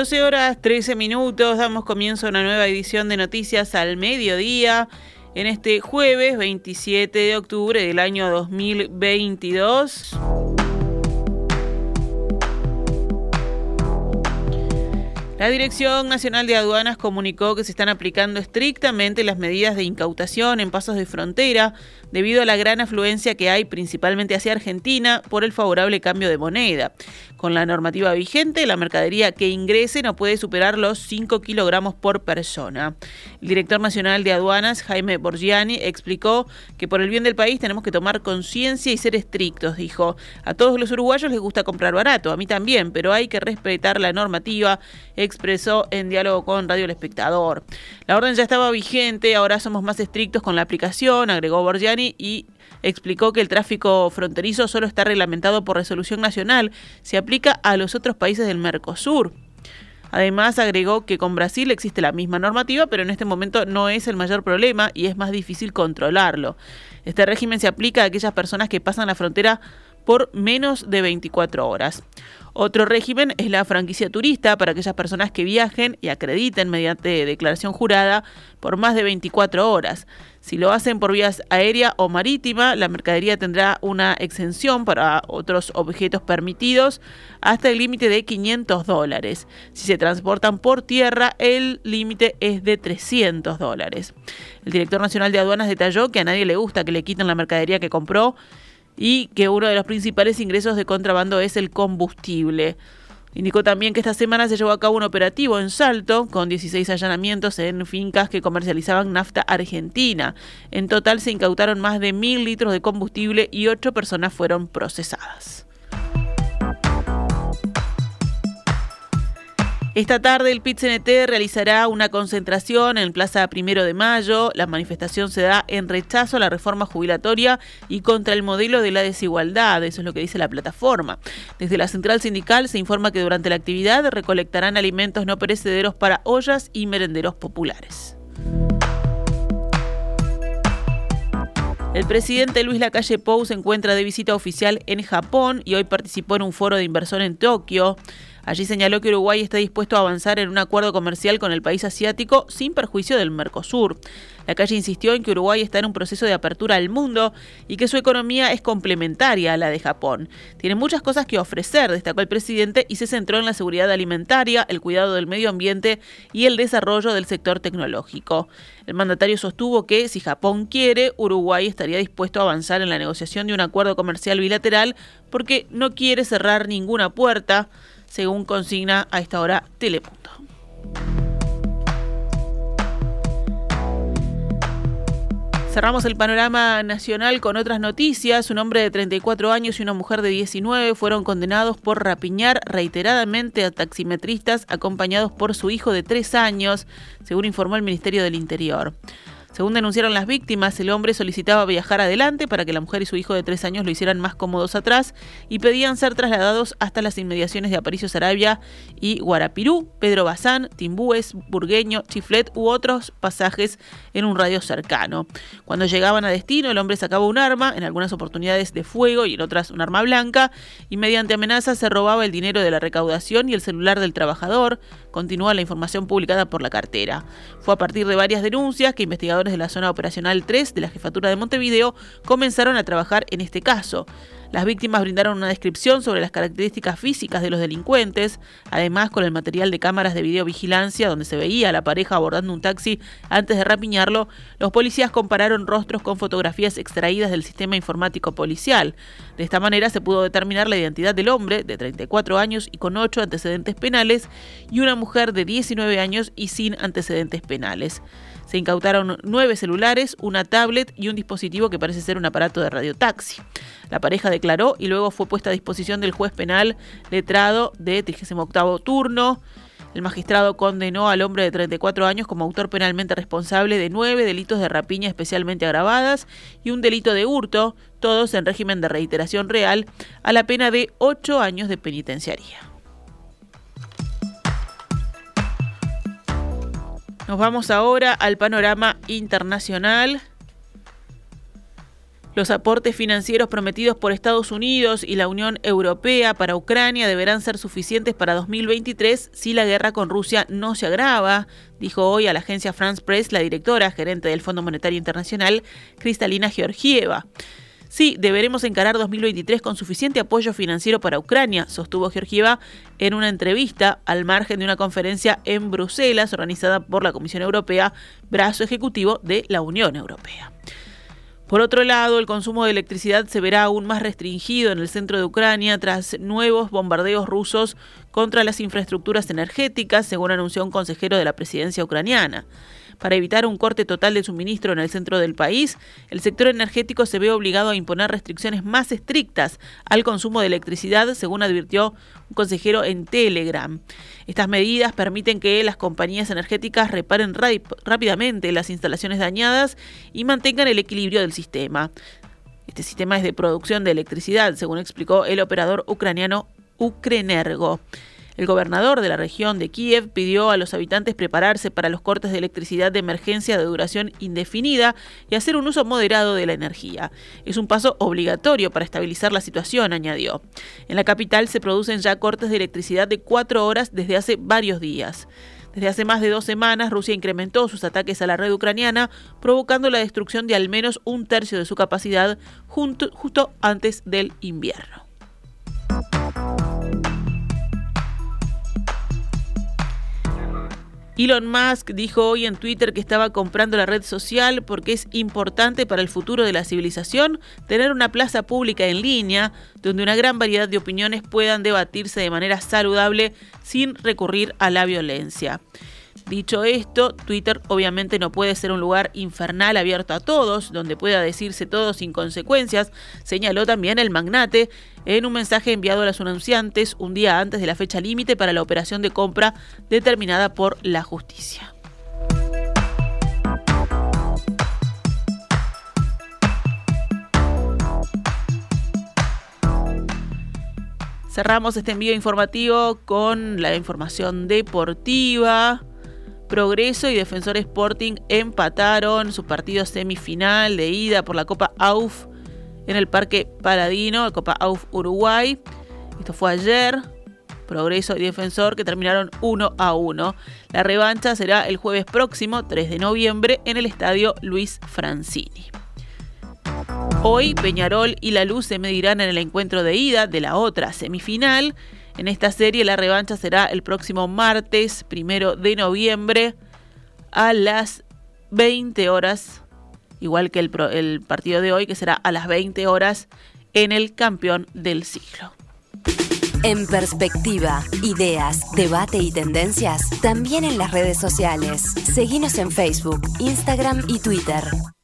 12 horas 13 minutos, damos comienzo a una nueva edición de Noticias al Mediodía en este jueves 27 de octubre del año 2022. La Dirección Nacional de Aduanas comunicó que se están aplicando estrictamente las medidas de incautación en pasos de frontera debido a la gran afluencia que hay principalmente hacia Argentina por el favorable cambio de moneda. Con la normativa vigente, la mercadería que ingrese no puede superar los 5 kilogramos por persona. El director nacional de aduanas, Jaime Borgiani, explicó que por el bien del país tenemos que tomar conciencia y ser estrictos, dijo. A todos los uruguayos les gusta comprar barato, a mí también, pero hay que respetar la normativa, expresó en diálogo con Radio El Espectador. La orden ya estaba vigente, ahora somos más estrictos con la aplicación, agregó Borgiani y explicó que el tráfico fronterizo solo está reglamentado por resolución nacional, se aplica a los otros países del Mercosur. Además, agregó que con Brasil existe la misma normativa, pero en este momento no es el mayor problema y es más difícil controlarlo. Este régimen se aplica a aquellas personas que pasan la frontera por menos de 24 horas. Otro régimen es la franquicia turista para aquellas personas que viajen y acrediten mediante declaración jurada por más de 24 horas. Si lo hacen por vías aérea o marítima, la mercadería tendrá una exención para otros objetos permitidos hasta el límite de 500 dólares. Si se transportan por tierra, el límite es de 300 dólares. El director nacional de aduanas detalló que a nadie le gusta que le quiten la mercadería que compró y que uno de los principales ingresos de contrabando es el combustible. Indicó también que esta semana se llevó a cabo un operativo en Salto con 16 allanamientos en fincas que comercializaban nafta argentina. En total se incautaron más de mil litros de combustible y ocho personas fueron procesadas. Esta tarde el PIT-CNT realizará una concentración en Plaza Primero de Mayo. La manifestación se da en rechazo a la reforma jubilatoria y contra el modelo de la desigualdad. Eso es lo que dice la plataforma. Desde la central sindical se informa que durante la actividad recolectarán alimentos no perecederos para ollas y merenderos populares. El presidente Luis Lacalle Pou se encuentra de visita oficial en Japón y hoy participó en un foro de inversión en Tokio. Allí señaló que Uruguay está dispuesto a avanzar en un acuerdo comercial con el país asiático sin perjuicio del Mercosur. La calle insistió en que Uruguay está en un proceso de apertura al mundo y que su economía es complementaria a la de Japón. Tiene muchas cosas que ofrecer, destacó el presidente, y se centró en la seguridad alimentaria, el cuidado del medio ambiente y el desarrollo del sector tecnológico. El mandatario sostuvo que, si Japón quiere, Uruguay estaría dispuesto a avanzar en la negociación de un acuerdo comercial bilateral porque no quiere cerrar ninguna puerta según consigna a esta hora Telepunto. Cerramos el panorama nacional con otras noticias. Un hombre de 34 años y una mujer de 19 fueron condenados por rapiñar reiteradamente a taximetristas acompañados por su hijo de 3 años, según informó el Ministerio del Interior. Según denunciaron las víctimas, el hombre solicitaba viajar adelante para que la mujer y su hijo de tres años lo hicieran más cómodos atrás y pedían ser trasladados hasta las inmediaciones de Aparicio Sarabia y Guarapirú, Pedro Bazán, Timbúes, Burgueño, Chiflet u otros pasajes en un radio cercano. Cuando llegaban a destino, el hombre sacaba un arma, en algunas oportunidades de fuego y en otras un arma blanca, y mediante amenazas se robaba el dinero de la recaudación y el celular del trabajador, continúa la información publicada por la cartera. Fue a partir de varias denuncias que investigadores de la zona operacional 3 de la jefatura de Montevideo comenzaron a trabajar en este caso. Las víctimas brindaron una descripción sobre las características físicas de los delincuentes, además con el material de cámaras de videovigilancia donde se veía a la pareja abordando un taxi antes de rapiñarlo, los policías compararon rostros con fotografías extraídas del sistema informático policial. De esta manera se pudo determinar la identidad del hombre, de 34 años y con 8 antecedentes penales, y una mujer de 19 años y sin antecedentes penales. Se incautaron nueve celulares, una tablet y un dispositivo que parece ser un aparato de radiotaxi. La pareja declaró y luego fue puesta a disposición del juez penal letrado de 38 turno. El magistrado condenó al hombre de 34 años como autor penalmente responsable de nueve delitos de rapiña especialmente agravadas y un delito de hurto, todos en régimen de reiteración real, a la pena de ocho años de penitenciaría. Nos vamos ahora al panorama internacional. Los aportes financieros prometidos por Estados Unidos y la Unión Europea para Ucrania deberán ser suficientes para 2023 si la guerra con Rusia no se agrava, dijo hoy a la agencia France Press la directora gerente del Fondo Monetario Internacional, Cristalina Georgieva. Sí, deberemos encarar 2023 con suficiente apoyo financiero para Ucrania, sostuvo Georgieva en una entrevista al margen de una conferencia en Bruselas organizada por la Comisión Europea, brazo ejecutivo de la Unión Europea. Por otro lado, el consumo de electricidad se verá aún más restringido en el centro de Ucrania tras nuevos bombardeos rusos contra las infraestructuras energéticas, según anunció un consejero de la presidencia ucraniana. Para evitar un corte total de suministro en el centro del país, el sector energético se ve obligado a imponer restricciones más estrictas al consumo de electricidad, según advirtió un consejero en Telegram. Estas medidas permiten que las compañías energéticas reparen rápidamente las instalaciones dañadas y mantengan el equilibrio del sistema. Este sistema es de producción de electricidad, según explicó el operador ucraniano Ukrenergo. El gobernador de la región de Kiev pidió a los habitantes prepararse para los cortes de electricidad de emergencia de duración indefinida y hacer un uso moderado de la energía. Es un paso obligatorio para estabilizar la situación, añadió. En la capital se producen ya cortes de electricidad de cuatro horas desde hace varios días. Desde hace más de dos semanas, Rusia incrementó sus ataques a la red ucraniana, provocando la destrucción de al menos un tercio de su capacidad justo antes del invierno. Elon Musk dijo hoy en Twitter que estaba comprando la red social porque es importante para el futuro de la civilización tener una plaza pública en línea donde una gran variedad de opiniones puedan debatirse de manera saludable sin recurrir a la violencia. Dicho esto, Twitter obviamente no puede ser un lugar infernal abierto a todos, donde pueda decirse todo sin consecuencias, señaló también el magnate en un mensaje enviado a los anunciantes un día antes de la fecha límite para la operación de compra determinada por la justicia. Cerramos este envío informativo con la información deportiva. Progreso y Defensor Sporting empataron su partido semifinal de ida por la Copa AUF en el Parque Paladino, la Copa AUF Uruguay. Esto fue ayer. Progreso y Defensor que terminaron 1 a 1. La revancha será el jueves próximo, 3 de noviembre, en el estadio Luis Francini. Hoy Peñarol y La Luz se medirán en el encuentro de ida de la otra semifinal en esta serie la revancha será el próximo martes, primero de noviembre, a las 20 horas, igual que el, partido de hoy, que será a las 20 horas en el campeón del siglo. En perspectiva, ideas, debate y tendencias, también en las redes sociales. Seguimos en Facebook, Instagram y Twitter.